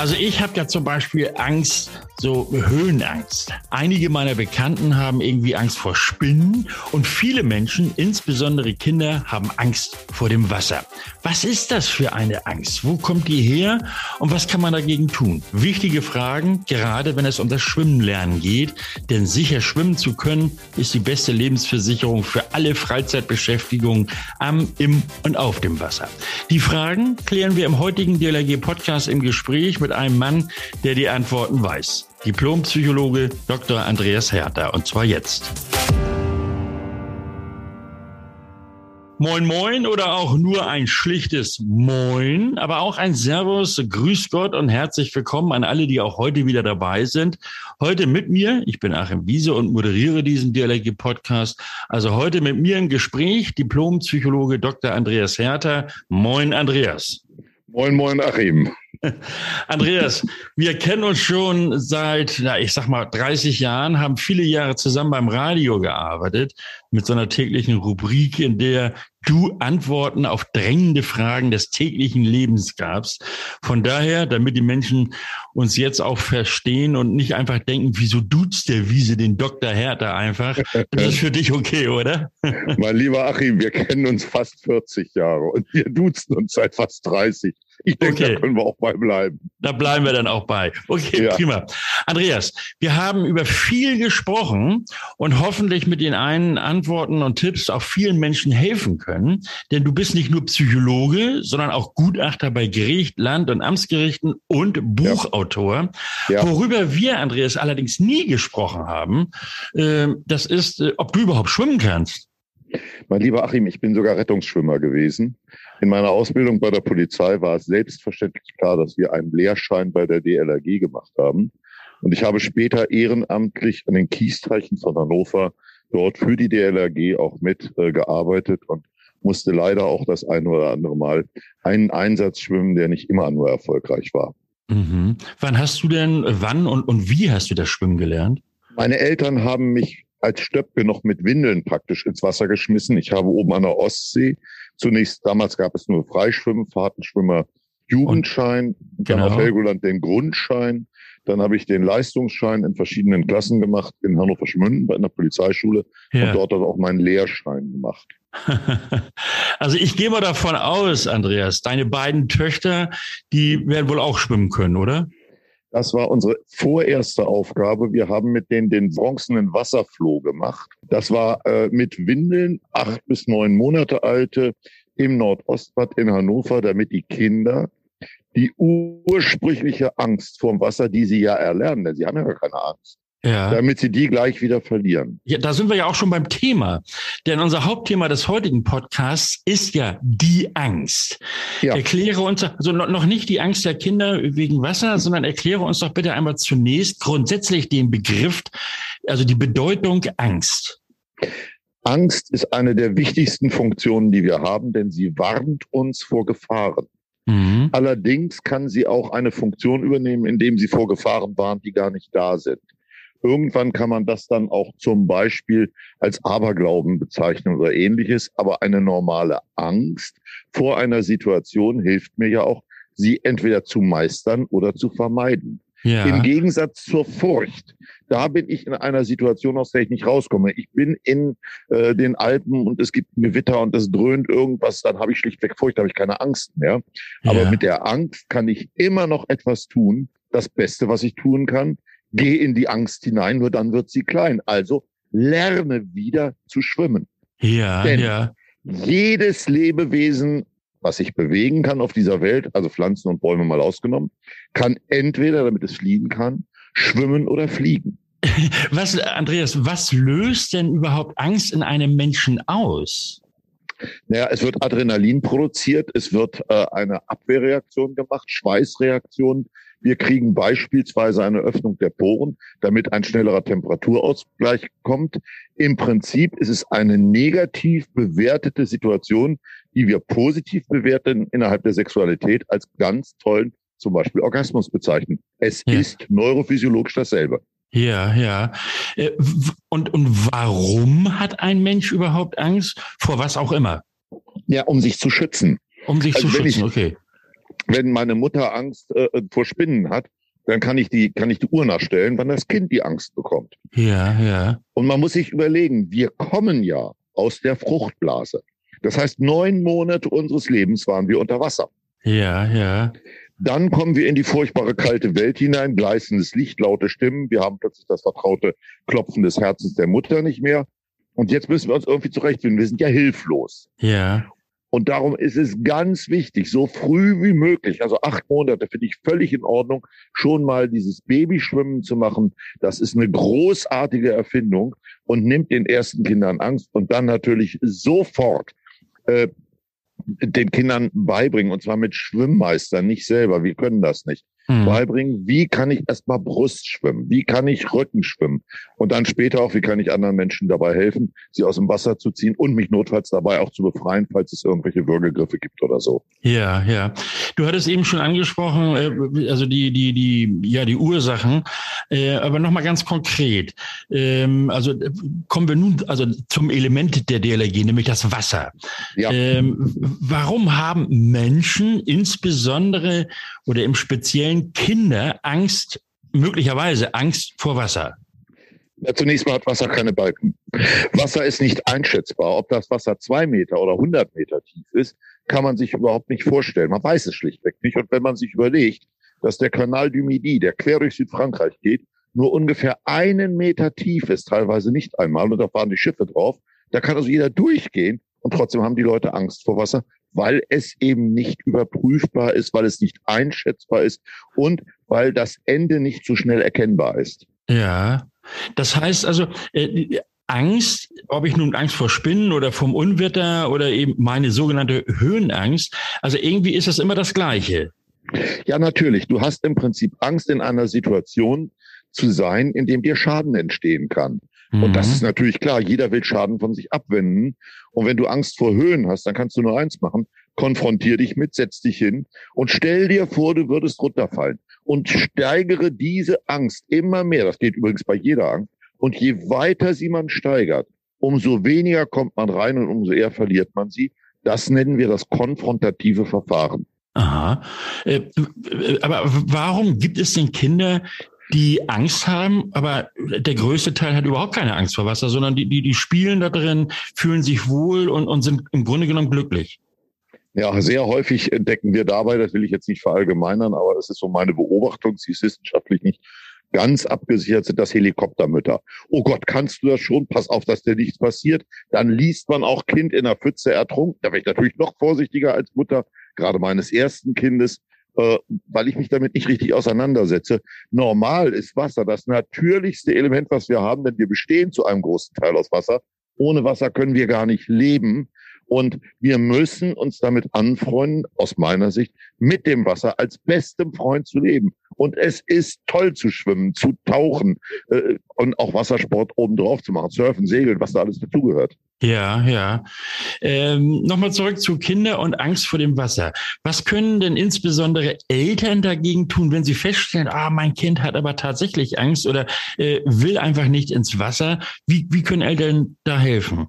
Also ich habe ja zum Beispiel Angst, so Höhenangst. Einige meiner Bekannten haben irgendwie Angst vor Spinnen und viele Menschen, insbesondere Kinder, haben Angst vor dem Wasser. Was ist das für eine Angst? Wo kommt die her und was kann man dagegen tun? Wichtige Fragen, gerade wenn es um das Schwimmenlernen geht, denn sicher schwimmen zu können, ist die beste Lebensversicherung für alle Freizeitbeschäftigungen am, im und auf dem Wasser. Die Fragen klären wir im heutigen DLRG Podcast im Gespräch mit mit einem Mann, der die Antworten weiß. Diplompsychologe Dr. Andreas Herter. Und zwar jetzt. Moin Moin oder auch nur ein schlichtes Moin, aber auch ein Servus, Grüß Gott und herzlich willkommen an alle, die auch heute wieder dabei sind. Heute mit mir, ich bin Achim Wiese und moderiere diesen Dialogie-Podcast. Also heute mit mir im Gespräch Diplompsychologe Dr. Andreas Herter. Moin Andreas. Moin Moin Achim. Andreas, wir kennen uns schon seit, na, ich sag mal, 30 Jahren, haben viele Jahre zusammen beim Radio gearbeitet, mit so einer täglichen Rubrik, in der du Antworten auf drängende Fragen des täglichen Lebens gabst. Von daher, damit die Menschen uns jetzt auch verstehen und nicht einfach denken, wieso duzt der Wiese den Dr. Hertha einfach, das ist für dich okay, oder? mein lieber Achim, wir kennen uns fast 40 Jahre und wir duzen uns seit fast 30. Ich denke, okay. da können wir auch bei bleiben. Da bleiben wir dann auch bei. Okay, ja. prima. Andreas, wir haben über viel gesprochen und hoffentlich mit den einen Antworten und Tipps auch vielen Menschen helfen können. Denn du bist nicht nur Psychologe, sondern auch Gutachter bei Gericht, Land- und Amtsgerichten und Buchautor. Ja. Ja. Worüber wir, Andreas, allerdings nie gesprochen haben, äh, das ist, äh, ob du überhaupt schwimmen kannst. Mein lieber Achim, ich bin sogar Rettungsschwimmer gewesen. In meiner Ausbildung bei der Polizei war es selbstverständlich klar, dass wir einen Lehrschein bei der DLRG gemacht haben. Und ich habe später ehrenamtlich an den Kiesteichen von Hannover dort für die DLRG auch mitgearbeitet äh, und musste leider auch das ein oder andere Mal einen Einsatz schwimmen, der nicht immer nur erfolgreich war. Mhm. Wann hast du denn, wann und, und wie hast du das Schwimmen gelernt? Meine Eltern haben mich als Stöpke noch mit Windeln praktisch ins Wasser geschmissen. Ich habe oben an der Ostsee zunächst, damals gab es nur Freischwimmen, Fahrtenschwimmer, Jugendschein, Und, dann genau. auf Helgoland den Grundschein. Dann habe ich den Leistungsschein in verschiedenen Klassen gemacht, in Hannover Schmünden bei einer Polizeischule ja. und dort dann auch meinen Lehrschein gemacht. Also ich gehe mal davon aus, Andreas, deine beiden Töchter, die werden wohl auch schwimmen können, oder? Das war unsere vorerste Aufgabe. Wir haben mit denen den bronzenen Wasserfloh gemacht. Das war äh, mit Windeln, acht bis neun Monate alte, im Nordostbad in Hannover, damit die Kinder die ursprüngliche Angst vorm Wasser, die sie ja erlernen, denn sie haben ja gar keine Angst, ja. damit sie die gleich wieder verlieren. Ja, da sind wir ja auch schon beim Thema. Denn unser Hauptthema des heutigen Podcasts ist ja die Angst. Ja. Erkläre uns, also noch nicht die Angst der Kinder wegen Wasser, sondern erkläre uns doch bitte einmal zunächst grundsätzlich den Begriff, also die Bedeutung Angst. Angst ist eine der wichtigsten Funktionen, die wir haben, denn sie warnt uns vor Gefahren. Mhm. Allerdings kann sie auch eine Funktion übernehmen, indem sie vor Gefahren warnt, die gar nicht da sind. Irgendwann kann man das dann auch zum Beispiel als Aberglauben bezeichnen oder ähnliches. Aber eine normale Angst vor einer Situation hilft mir ja auch, sie entweder zu meistern oder zu vermeiden. Ja. Im Gegensatz zur Furcht. Da bin ich in einer Situation, aus der ich nicht rauskomme. Ich bin in äh, den Alpen und es gibt ein Gewitter und es dröhnt irgendwas, dann habe ich schlichtweg Furcht, habe ich keine Angst mehr. Aber ja. mit der Angst kann ich immer noch etwas tun. Das Beste, was ich tun kann, geh in die Angst hinein, nur dann wird sie klein. Also lerne wieder zu schwimmen. Ja, Denn ja. Jedes Lebewesen, was sich bewegen kann auf dieser Welt, also Pflanzen und Bäume mal ausgenommen, kann entweder, damit es fliehen kann, schwimmen oder fliegen. Was, Andreas, was löst denn überhaupt Angst in einem Menschen aus? Naja, es wird Adrenalin produziert, es wird äh, eine Abwehrreaktion gemacht, Schweißreaktion, wir kriegen beispielsweise eine Öffnung der Poren, damit ein schnellerer Temperaturausgleich kommt. Im Prinzip ist es eine negativ bewertete Situation, die wir positiv bewerten innerhalb der Sexualität als ganz tollen, zum Beispiel Orgasmus bezeichnen. Es ja. ist neurophysiologisch dasselbe. Ja, ja. Äh, und, und warum hat ein Mensch überhaupt Angst? Vor was auch immer? Ja, um sich zu schützen. Um sich also zu schützen, ich, okay. Wenn meine Mutter Angst äh, vor Spinnen hat, dann kann ich die, kann ich die Uhr nachstellen, wann das Kind die Angst bekommt. Ja, ja. Und man muss sich überlegen, wir kommen ja aus der Fruchtblase. Das heißt, neun Monate unseres Lebens waren wir unter Wasser. Ja, ja. Dann kommen wir in die furchtbare kalte Welt hinein, gleißendes Licht, laute Stimmen. Wir haben plötzlich das vertraute Klopfen des Herzens der Mutter nicht mehr. Und jetzt müssen wir uns irgendwie zurechtfinden. Wir sind ja hilflos. Ja. Und darum ist es ganz wichtig, so früh wie möglich, also acht Monate finde ich völlig in Ordnung, schon mal dieses Babyschwimmen zu machen. Das ist eine großartige Erfindung und nimmt den ersten Kindern Angst und dann natürlich sofort äh, den Kindern beibringen, und zwar mit Schwimmmeistern, nicht selber. Wir können das nicht mhm. beibringen, wie kann ich erstmal Brust schwimmen, wie kann ich Rücken schwimmen und dann später auch, wie kann ich anderen Menschen dabei helfen, sie aus dem Wasser zu ziehen und mich notfalls dabei auch zu befreien, falls es irgendwelche Würgegriffe gibt oder so. Ja, ja. Du hattest eben schon angesprochen, äh, also die, die, die, ja, die Ursachen, äh, aber nochmal ganz konkret. Ähm, also äh, kommen wir nun also zum Element der DLRG, nämlich das Wasser. Ja. Ähm, warum haben Menschen insbesondere oder im Speziellen Kinder Angst, möglicherweise Angst vor Wasser? Ja, zunächst mal hat Wasser keine Balken. Wasser ist nicht einschätzbar. Ob das Wasser zwei Meter oder 100 Meter tief ist, kann man sich überhaupt nicht vorstellen. Man weiß es schlichtweg nicht. Und wenn man sich überlegt, dass der Kanal du Midi, der quer durch Südfrankreich geht, nur ungefähr einen Meter tief ist, teilweise nicht einmal, und da fahren die Schiffe drauf, da kann also jeder durchgehen und trotzdem haben die Leute Angst vor Wasser, weil es eben nicht überprüfbar ist, weil es nicht einschätzbar ist und weil das Ende nicht so schnell erkennbar ist. Ja, das heißt also, äh, Angst, ob ich nun Angst vor Spinnen oder vom Unwetter oder eben meine sogenannte Höhenangst, also irgendwie ist das immer das Gleiche. Ja, natürlich. Du hast im Prinzip Angst in einer Situation zu sein, in dem dir Schaden entstehen kann. Mhm. Und das mhm. ist natürlich klar. Jeder will Schaden von sich abwenden. Und wenn du Angst vor Höhen hast, dann kannst du nur eins machen. Konfrontier dich mit, setz dich hin und stell dir vor, du würdest runterfallen. Und steigere diese Angst immer mehr. Das geht übrigens bei jeder Angst. Und je weiter sie man steigert, umso weniger kommt man rein und umso eher verliert man sie. Das nennen wir das konfrontative Verfahren. Aha. Äh, aber warum gibt es denn Kinder, die Angst haben, aber der größte Teil hat überhaupt keine Angst vor Wasser, sondern die, die, die spielen da drin, fühlen sich wohl und, und sind im Grunde genommen glücklich. Ja, sehr häufig entdecken wir dabei, das will ich jetzt nicht verallgemeinern, aber das ist so meine Beobachtung, sie ist wissenschaftlich nicht ganz abgesichert, sind das Helikoptermütter. Oh Gott, kannst du das schon? Pass auf, dass dir nichts passiert. Dann liest man auch Kind in der Pfütze ertrunken. Da wäre ich natürlich noch vorsichtiger als Mutter, gerade meines ersten Kindes äh, weil ich mich damit nicht richtig auseinandersetze. Normal ist Wasser das natürlichste Element, was wir haben, denn wir bestehen zu einem großen Teil aus Wasser. Ohne Wasser können wir gar nicht leben. Und wir müssen uns damit anfreunden, aus meiner Sicht, mit dem Wasser als bestem Freund zu leben. Und es ist toll zu schwimmen, zu tauchen äh, und auch Wassersport obendrauf zu machen, surfen, segeln, was da alles dazugehört. Ja, ja. Ähm, Nochmal zurück zu Kinder und Angst vor dem Wasser. Was können denn insbesondere Eltern dagegen tun, wenn sie feststellen, ah, mein Kind hat aber tatsächlich Angst oder äh, will einfach nicht ins Wasser? Wie, wie können Eltern da helfen?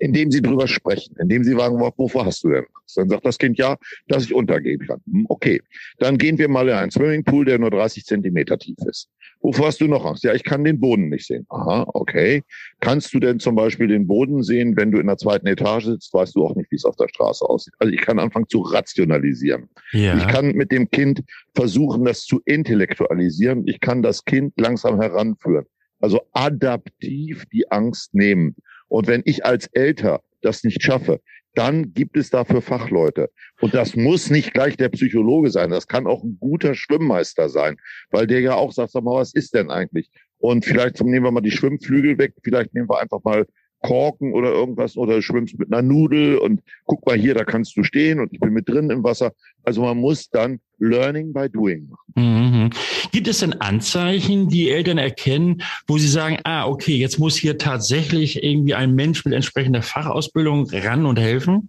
Indem sie drüber sprechen, indem sie fragen, wovor hast du denn Angst? Dann sagt das Kind ja, dass ich untergehen kann. Hm, okay, dann gehen wir mal in einen Swimmingpool, der nur 30 Zentimeter tief ist. Wovor hast du noch Angst? Ja, ich kann den Boden nicht sehen. Aha, okay. Kannst du denn zum Beispiel den Boden sehen, wenn du in der zweiten Etage sitzt, weißt du auch nicht, wie es auf der Straße aussieht. Also ich kann anfangen zu rationalisieren. Ja. Ich kann mit dem Kind versuchen, das zu intellektualisieren. Ich kann das Kind langsam heranführen. Also adaptiv die Angst nehmen. Und wenn ich als Älter das nicht schaffe, dann gibt es dafür Fachleute. Und das muss nicht gleich der Psychologe sein. Das kann auch ein guter Schwimmmeister sein, weil der ja auch sagt, sag mal, was ist denn eigentlich? Und vielleicht nehmen wir mal die Schwimmflügel weg. Vielleicht nehmen wir einfach mal Korken oder irgendwas oder du schwimmst mit einer Nudel und guck mal hier, da kannst du stehen und ich bin mit drin im Wasser. Also man muss dann Learning by Doing machen. Mhm. Gibt es denn Anzeichen, die Eltern erkennen, wo sie sagen, ah, okay, jetzt muss hier tatsächlich irgendwie ein Mensch mit entsprechender Fachausbildung ran und helfen?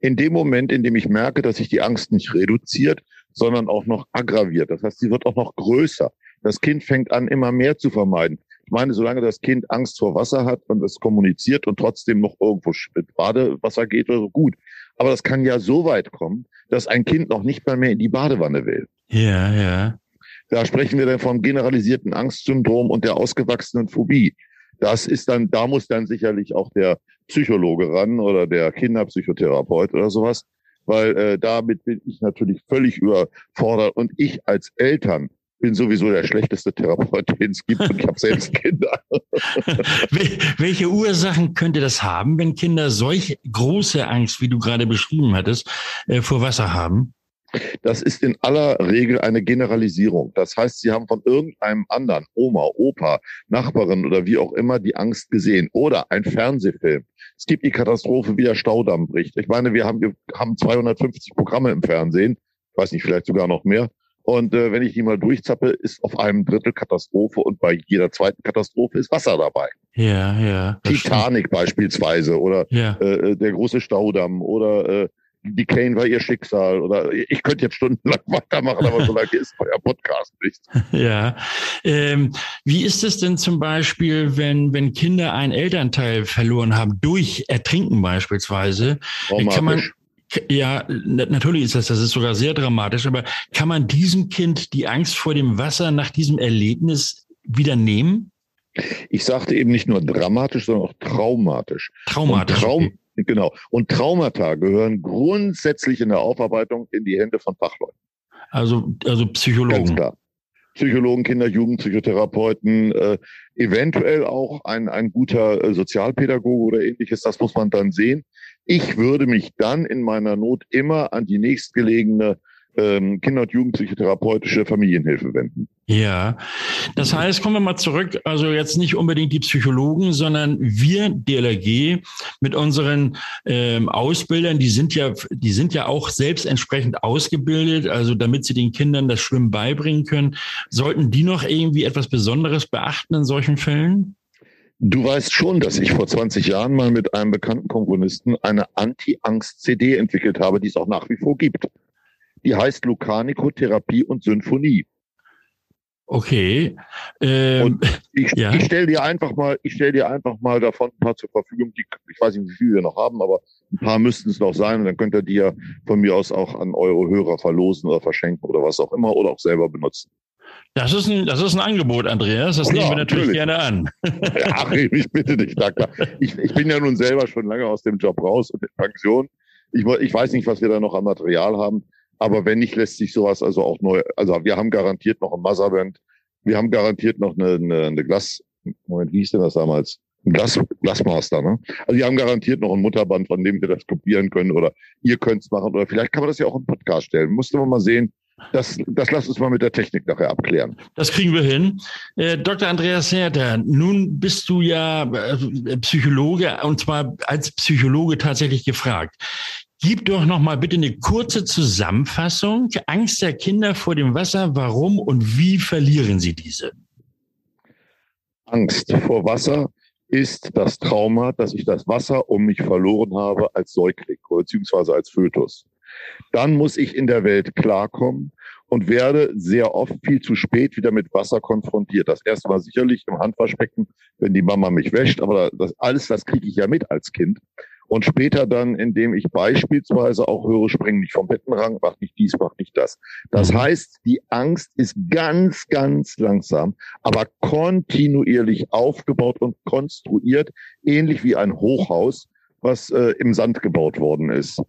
In dem Moment, in dem ich merke, dass sich die Angst nicht reduziert, sondern auch noch aggraviert. Das heißt, sie wird auch noch größer. Das Kind fängt an, immer mehr zu vermeiden Ich meine, solange das Kind Angst vor Wasser hat und es kommuniziert und trotzdem noch irgendwo mit Badewasser geht oder so, gut. Aber das kann ja so weit kommen, dass ein Kind noch nicht mal mehr in die Badewanne will. Ja, ja. Da sprechen wir dann vom generalisierten Angstsyndrom und der ausgewachsenen Phobie. Das ist dann, da muss dann sicherlich auch der Psychologe ran oder der Kinderpsychotherapeut oder sowas, weil äh, damit bin ich natürlich völlig überfordert und ich als Eltern bin sowieso der schlechteste Therapeut, den es gibt und ich habe selbst Kinder. Welche Ursachen könnte das haben, wenn Kinder solch große Angst, wie du gerade beschrieben hattest, äh, vor Wasser haben? Das ist in aller Regel eine Generalisierung. Das heißt, sie haben von irgendeinem anderen, Oma, Opa, Nachbarin oder wie auch immer, die Angst gesehen. Oder ein Fernsehfilm. Es gibt die Katastrophe, wie der Staudamm bricht. Ich meine, wir haben, wir haben 250 Programme im Fernsehen. Ich weiß nicht, vielleicht sogar noch mehr. Und äh, wenn ich die mal durchzappe, ist auf einem Drittel Katastrophe und bei jeder zweiten Katastrophe ist Wasser dabei. Ja, ja. Titanic stimmt. beispielsweise oder ja. äh, der große Staudamm oder äh, die Kane war ihr Schicksal oder ich könnte jetzt stundenlang weitermachen, aber so lange ist euer Podcast nicht. Ja. Ähm, wie ist es denn zum Beispiel, wenn, wenn Kinder einen Elternteil verloren haben, durch Ertrinken beispielsweise? Kann man, ja, natürlich ist das, das ist sogar sehr dramatisch, aber kann man diesem Kind die Angst vor dem Wasser nach diesem Erlebnis wieder nehmen? Ich sagte eben nicht nur dramatisch, sondern auch traumatisch. Traumatisch. Und Traum, okay. Genau. Und Traumata gehören grundsätzlich in der Aufarbeitung in die Hände von Fachleuten. Also, also Psychologen. Ganz klar. Psychologen, Kinder, Jugendpsychotherapeuten, äh, eventuell auch ein, ein guter äh, Sozialpädagoge oder ähnliches. Das muss man dann sehen. Ich würde mich dann in meiner Not immer an die nächstgelegene ähm, Kinder- und Jugendpsychotherapeutische Familienhilfe wenden. Ja, das heißt, kommen wir mal zurück, also jetzt nicht unbedingt die Psychologen, sondern wir DLRG mit unseren ähm, Ausbildern, die sind ja, die sind ja auch selbst entsprechend ausgebildet, also damit sie den Kindern das Schwimmen beibringen können. Sollten die noch irgendwie etwas Besonderes beachten in solchen Fällen? Du weißt schon, dass ich vor 20 Jahren mal mit einem bekannten Komponisten eine Anti-Angst-CD entwickelt habe, die es auch nach wie vor gibt. Die heißt Lucanico Therapie und Symphonie. Okay. Ähm, und ich, ja. ich stelle dir einfach mal, ich stelle dir einfach mal davon ein paar zur Verfügung. Die, ich weiß nicht, wie viel wir noch haben, aber ein paar müssten es noch sein. Und dann könnt ihr die ja von mir aus auch an eure Hörer verlosen oder verschenken oder was auch immer oder auch selber benutzen. Das ist ein, das ist ein Angebot, Andreas. Das ja, nehmen wir natürlich, natürlich, gerne an. Ach, ich bitte dich, Danke. Ich, ich bin ja nun selber schon lange aus dem Job raus und in Pension. Ich, ich weiß nicht, was wir da noch an Material haben. Aber wenn nicht, lässt sich sowas also auch neu. Also wir haben garantiert noch ein Motherband. Wir haben garantiert noch eine, eine, eine Glas. Moment, wie hieß denn das damals? Glas, Glasmaster, ne? Also wir haben garantiert noch ein Mutterband, von dem wir das kopieren können oder ihr könnt es machen oder vielleicht kann man das ja auch im Podcast stellen. Musste man mal sehen. Das, das lasst uns mal mit der Technik nachher abklären. Das kriegen wir hin. Äh, Dr. Andreas Herter, nun bist du ja äh, Psychologe und zwar als Psychologe tatsächlich gefragt. Gib doch noch mal bitte eine kurze Zusammenfassung. Angst der Kinder vor dem Wasser. Warum und wie verlieren sie diese? Angst vor Wasser ist das Trauma, dass ich das Wasser um mich verloren habe als Säugling beziehungsweise als Fötus. Dann muss ich in der Welt klarkommen und werde sehr oft viel zu spät wieder mit Wasser konfrontiert. Das erste Mal sicherlich im Handwaschbecken, wenn die Mama mich wäscht, aber das, alles das kriege ich ja mit als Kind und später dann, indem ich beispielsweise auch höre, spring nicht vom Bettenrang, mach nicht dies, mach nicht das. Das mhm. heißt, die Angst ist ganz, ganz langsam, aber kontinuierlich aufgebaut und konstruiert, ähnlich wie ein Hochhaus, was äh, im Sand gebaut worden ist.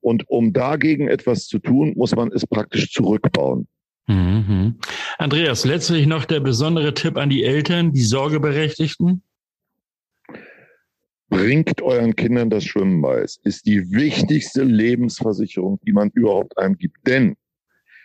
Und um dagegen etwas zu tun, muss man es praktisch zurückbauen. Mhm. Andreas, letztlich noch der besondere Tipp an die Eltern, die Sorgeberechtigten. Bringt euren Kindern das Schwimmen bei. Es ist die wichtigste Lebensversicherung, die man überhaupt einem gibt. Denn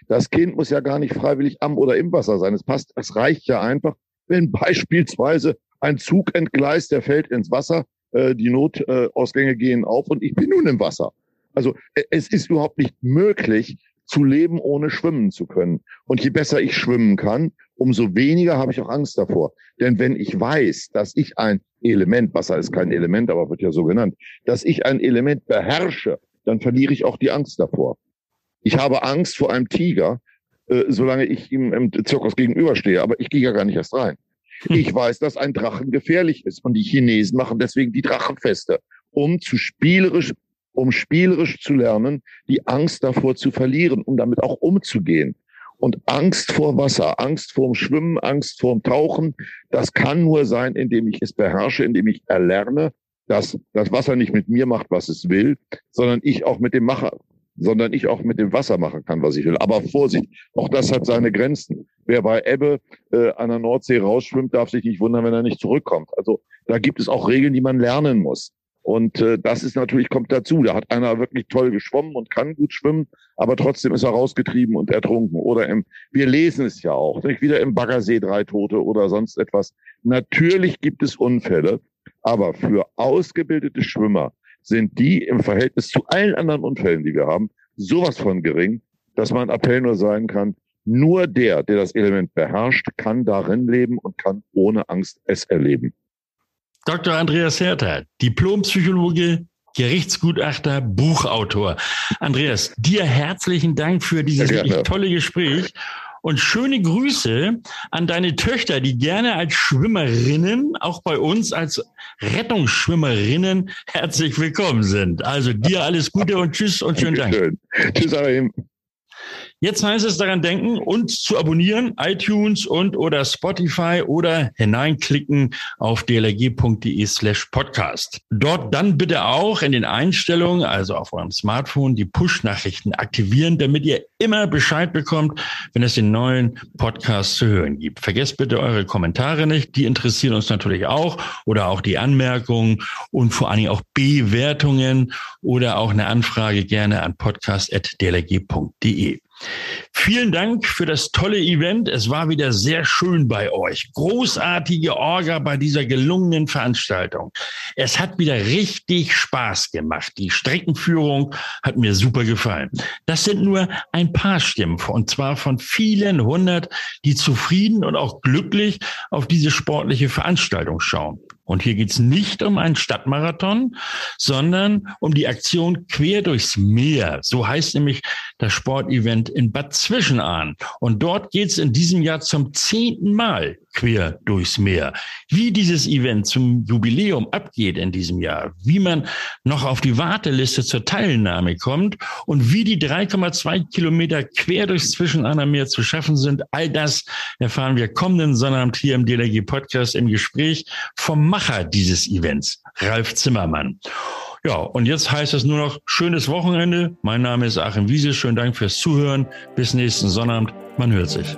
das Kind muss ja gar nicht freiwillig am oder im Wasser sein. Es passt, es reicht ja einfach, wenn beispielsweise ein Zug entgleist, der fällt ins Wasser, äh, die Notausgänge gehen auf und ich bin nun im Wasser. Also äh, es ist überhaupt nicht möglich, zu leben, ohne schwimmen zu können. Und je besser ich schwimmen kann, umso weniger habe ich auch Angst davor. Denn wenn ich weiß, dass ich ein Element, Wasser ist kein Element, aber wird ja so genannt, dass ich ein Element beherrsche, dann verliere ich auch die Angst davor. Ich habe Angst vor einem Tiger, äh, solange ich ihm im Zirkus gegenüberstehe, aber ich gehe ja gar nicht erst rein. Hm. Ich weiß, dass ein Drachen gefährlich ist und die Chinesen machen deswegen die Drachenfeste, um zu spielerisch, um spielerisch zu lernen, die Angst davor zu verlieren, um damit auch umzugehen. Und Angst vor Wasser, Angst vorm Schwimmen, Angst vorm Tauchen, das kann nur sein, indem ich es beherrsche, indem ich erlerne, dass das Wasser nicht mit mir macht, was es will, sondern ich auch mit dem Macher, sondern ich auch mit dem Wasser machen kann, was ich will. Aber Vorsicht, auch das hat seine Grenzen. Wer bei Ebbe äh, an der Nordsee rausschwimmt, darf sich nicht wundern, wenn er nicht zurückkommt. Also da gibt es auch Regeln, die man lernen muss. Und äh, das ist natürlich, kommt dazu. Da hat einer wirklich toll geschwommen und kann gut schwimmen, aber trotzdem ist er rausgetrieben und ertrunken. Oder im, wir lesen es ja auch, nicht wieder im Baggersee drei Tote oder sonst etwas. Natürlich gibt es Unfälle, aber für ausgebildete Schwimmer sind die im Verhältnis zu allen anderen Unfällen, die wir haben, sowas von gering, dass mein Appell nur sein kann, nur der, der das Element beherrscht, kann darin leben und kann ohne Angst es erleben. Dr. Andreas Herter, Diplompsychologe, Gerichtsgutachter, Buchautor. Andreas, dir herzlichen Dank für dieses wirklich tolle Gespräch und schöne Grüße an deine Töchter, die gerne als Schwimmerinnen, auch bei uns als Rettungsschwimmerinnen herzlich willkommen sind. Also dir alles Gute und tschüss und schönen Dank. Tschüss, Arim. Jetzt heißt es daran denken, uns zu abonnieren, iTunes und oder Spotify oder hineinklicken auf dlg.de slash podcast. Dort dann bitte auch in den Einstellungen, also auf eurem Smartphone, die Push-Nachrichten aktivieren, damit ihr immer Bescheid bekommt, wenn es den neuen Podcast zu hören gibt. Vergesst bitte eure Kommentare nicht, die interessieren uns natürlich auch oder auch die Anmerkungen und vor allen Dingen auch Bewertungen oder auch eine Anfrage gerne an podcast.dlg.de. Vielen Dank für das tolle Event. Es war wieder sehr schön bei euch. Großartige Orga bei dieser gelungenen Veranstaltung. Es hat wieder richtig Spaß gemacht. Die Streckenführung hat mir super gefallen. Das sind nur ein paar Stimmen und zwar von vielen hundert, die zufrieden und auch glücklich auf diese sportliche Veranstaltung schauen. Und hier geht's nicht um einen Stadtmarathon, sondern um die Aktion Quer durchs Meer. So heißt nämlich das Sportevent in Bad Zwischenahn. Und dort geht's in diesem Jahr zum zehnten Mal quer durchs Meer. Wie dieses Event zum Jubiläum abgeht in diesem Jahr, wie man noch auf die Warteliste zur Teilnahme kommt und wie die 3,2 Kilometer quer durchs Zwischenahner Meer zu schaffen sind, all das erfahren wir kommenden Sonnabend hier im DLG Podcast im Gespräch vom Macher dieses Events, Ralf Zimmermann. Ja, und jetzt heißt es nur noch schönes Wochenende. Mein Name ist Achim Wiese. Schönen Dank fürs Zuhören. Bis nächsten Sonnabend. Man hört sich.